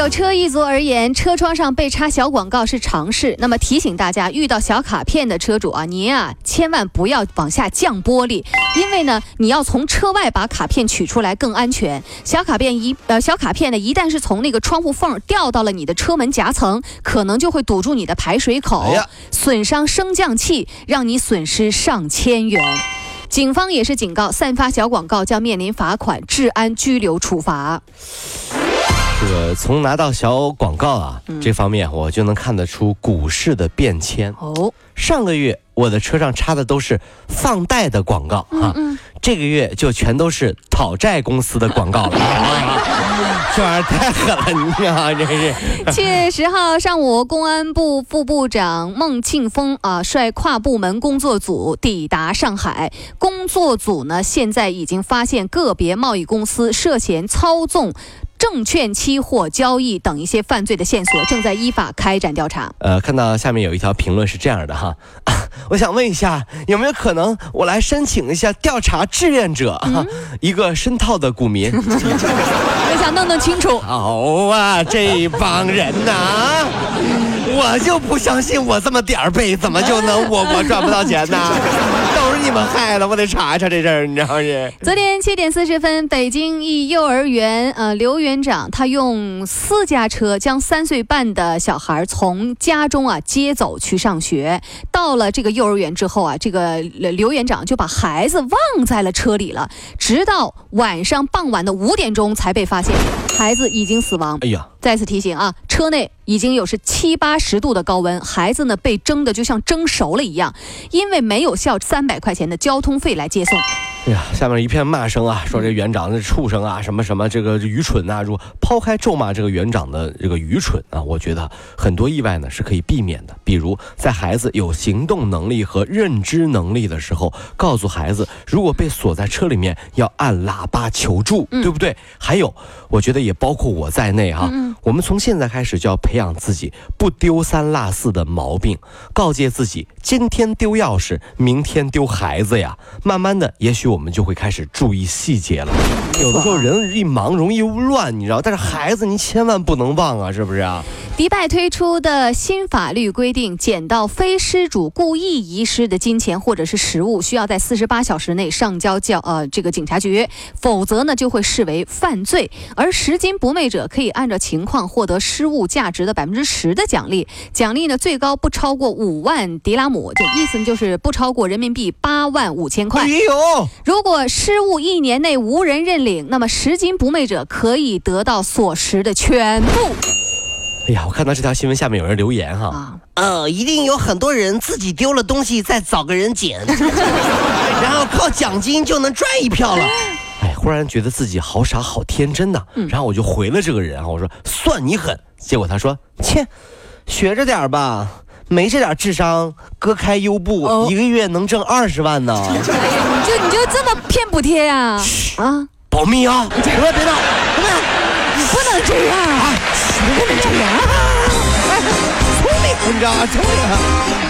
对有车一族而言，车窗上被插小广告是常事。那么提醒大家，遇到小卡片的车主啊，您啊千万不要往下降玻璃，因为呢，你要从车外把卡片取出来更安全。小卡片一呃小卡片呢，一旦是从那个窗户缝掉到了你的车门夹层，可能就会堵住你的排水口，哎损伤升降器，让你损失上千元。警方也是警告，散发小广告将面临罚款、治安拘留处罚。这个从拿到小广告啊、嗯这方面，我就能看得出股市的变迁。哦，上个月我的车上插的都是放贷的广告嗯啊，这个月就全都是讨债公司的广告了。这玩意儿太狠了，你啊，真是。七月十号上午，公安部副部长孟庆峰啊率跨部门工作组抵达上海。工作组呢，现在已经发现个别贸易公司涉嫌操纵证券期货交易等一些犯罪的线索，正在依法开展调查。呃，看到下面有一条评论是这样的哈，啊 我想问一下，有没有可能我来申请一下调查志愿者嗯？一个深套的股民。我想弄弄清楚。好啊，这帮人呐、我就不相信我这么点儿背，怎么就能我我 赚不到钱呢？都是你们害的，我得查一查这事儿，你知道是？昨天七点四十分，北京一幼儿园，呃，刘园长他用私家车将三岁半的小孩从家中啊接走去上学。到了这个幼儿园之后啊，这个呃刘园长就把孩子忘在了车里了，直到晚上傍晚的五点钟才被发现，孩子已经死亡。哎呀，再次提醒啊，车内已经有是七八十度的高温，孩子呢被蒸的就像蒸熟了一样，因为没有交三百块钱的交通费来接送。哎呀，下面一片骂声啊，说这园长那畜生啊，什么什么这个愚蠢呐、如果抛开咒骂这个园长的这个愚蠢啊，我觉得很多意外呢是可以避免的。比如在孩子有行动能力和认知能力的时候，告诉孩子，如果被锁在车里面，要按喇叭求助，对不对？还有，我觉得也包括我在内哈、我们从现在开始就要培养自己不丢三落四的毛病，告诫自己，今天丢钥匙，明天丢孩子呀。慢慢的，也许我们就会开始注意细节了。有的时候人一忙容易乱，你知道，但是孩子你千万不能忘啊，是不是啊？迪拜推出的新法律规定，捡到非失主故意遗失的金钱或者是食物，需要在四十八小时内上交交呃这个警察局，否则呢就会视为犯罪。而拾金不昧者可以按照情况获得失物价值的百分之十的奖励，奖励呢最高不超过五万迪拉姆，这意思呢就是不超过人民币八万五千块哎。呦，如果失物一年内无人认领，那么拾金不昧者可以得到所拾的全部哎呀，我看到这条新闻下面有人留言哈，啊。呃，一定有很多人自己丢了东西，再找个人捡，然后靠奖金就能赚一票了。哎，忽然觉得自己好傻好天真呐、嗯然后我就回了这个人啊，我说算你狠。结果他说，切，学着点吧。没这点智商，哥开优步、哦一个月能挣二十万呢。你就你就这么骗补贴呀、啊？保密啊！别别闹，别闹！你不能这样，你不能这样。聪明，你知道吗？聪明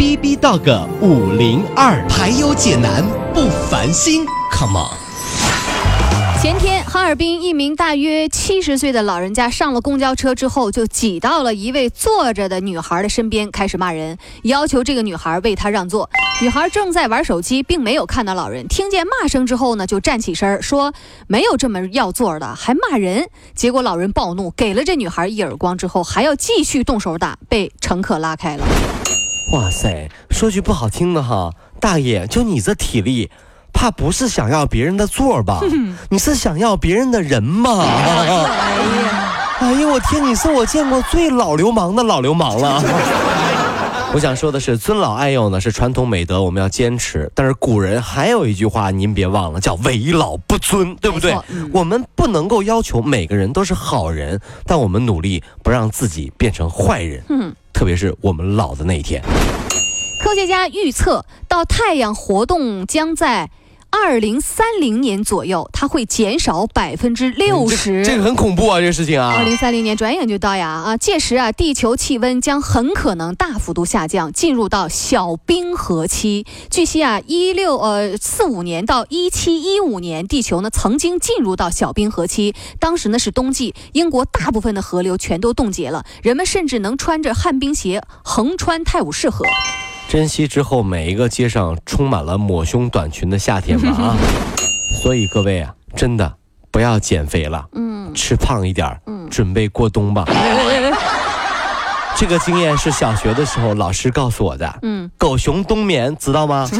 B B Dog 五零二，排忧解难不烦心，Come on。前天，哈尔滨一名大约七十岁的老人家上了公交车之后，就挤到了一位坐着的女孩的身边，开始骂人，要求这个女孩为他让座。女孩正在玩手机，并没有看到老人，听见骂声之后呢，就站起身说：“没有这么要座的，还骂人。”结果老人暴怒，给了这女孩一耳光之后，还要继续动手打，被乘客拉开了。哇塞，说句不好听的哈，大爷，就你这体力，怕不是想要别人的座儿吧？你是想要别人的人吗？哎呀，哎呀，我天，你是我见过最老流氓的老流氓了。我想说的是，尊老爱幼呢是传统美德，我们要坚持。但是古人还有一句话，您别忘了，叫为老不尊，对不对嗯？我们不能够要求每个人都是好人，但我们努力不让自己变成坏人。嗯，特别是我们老的那一天。科学家预测到太阳活动将在二零三零年左右，它会减少百分之六十。这个很恐怖啊，这个事情啊二。零三零年转眼就到呀啊！届时啊，地球气温将很可能大幅度下降，进入到小冰河期。据悉啊，一六呃四五年到一七一五年，地球呢曾经进入到小冰河期，当时呢是冬季，英国大部分的河流全都冻结了，人们甚至能穿着旱冰鞋横穿泰晤士河。珍惜之后每一个街上充满了抹胸短裙的夏天吧啊！所以各位啊，真的不要减肥了，嗯，吃胖一点儿，嗯准备过冬吧。这个经验是小学的时候老师告诉我的。嗯，狗熊冬眠，知道吗？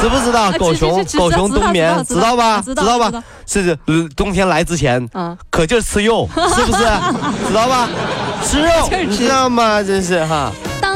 知不知道啊狗熊狗熊冬眠知道吧？知道吧？是呃冬天来之前，啊可劲儿吃肉，是不是？知道吧？吃肉，你知道吗？真是哈。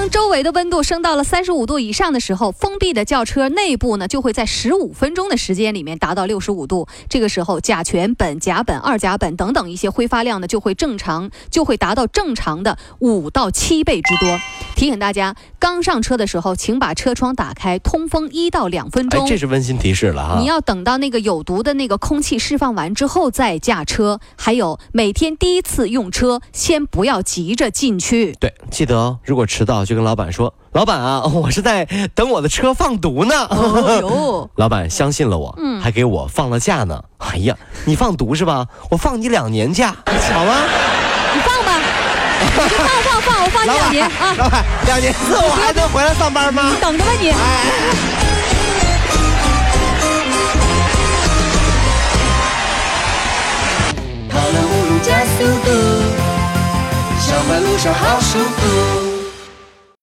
当周围的温度升到了三十五度以上的时候，封闭的轿车内部呢就会在十五分钟的时间里面达到六十五度。这个时候，甲醛苯、甲苯、二甲苯等等一些挥发量呢就会正常，就会达到正常的五到七倍之多。提醒大家，刚上车的时候，请把车窗打开，通风一到两分哎，钟。这是温馨提示了啊。你要等到那个有毒的那个空气释放完之后再驾车。还有，每天第一次用车，先不要急着进去。对，记得哦，如果迟到就跟老板说，老板啊，我是在等我的车放毒呢。老板相信了我，嗯还给我放了假呢。哎呀，你放毒是吧？我放你两年假，好吗？你放吧，你就放放放，我放你两年啊！老板，两年之后我还能回来上班吗？你等着吧你。跑了五路加速度，上班路上好舒服。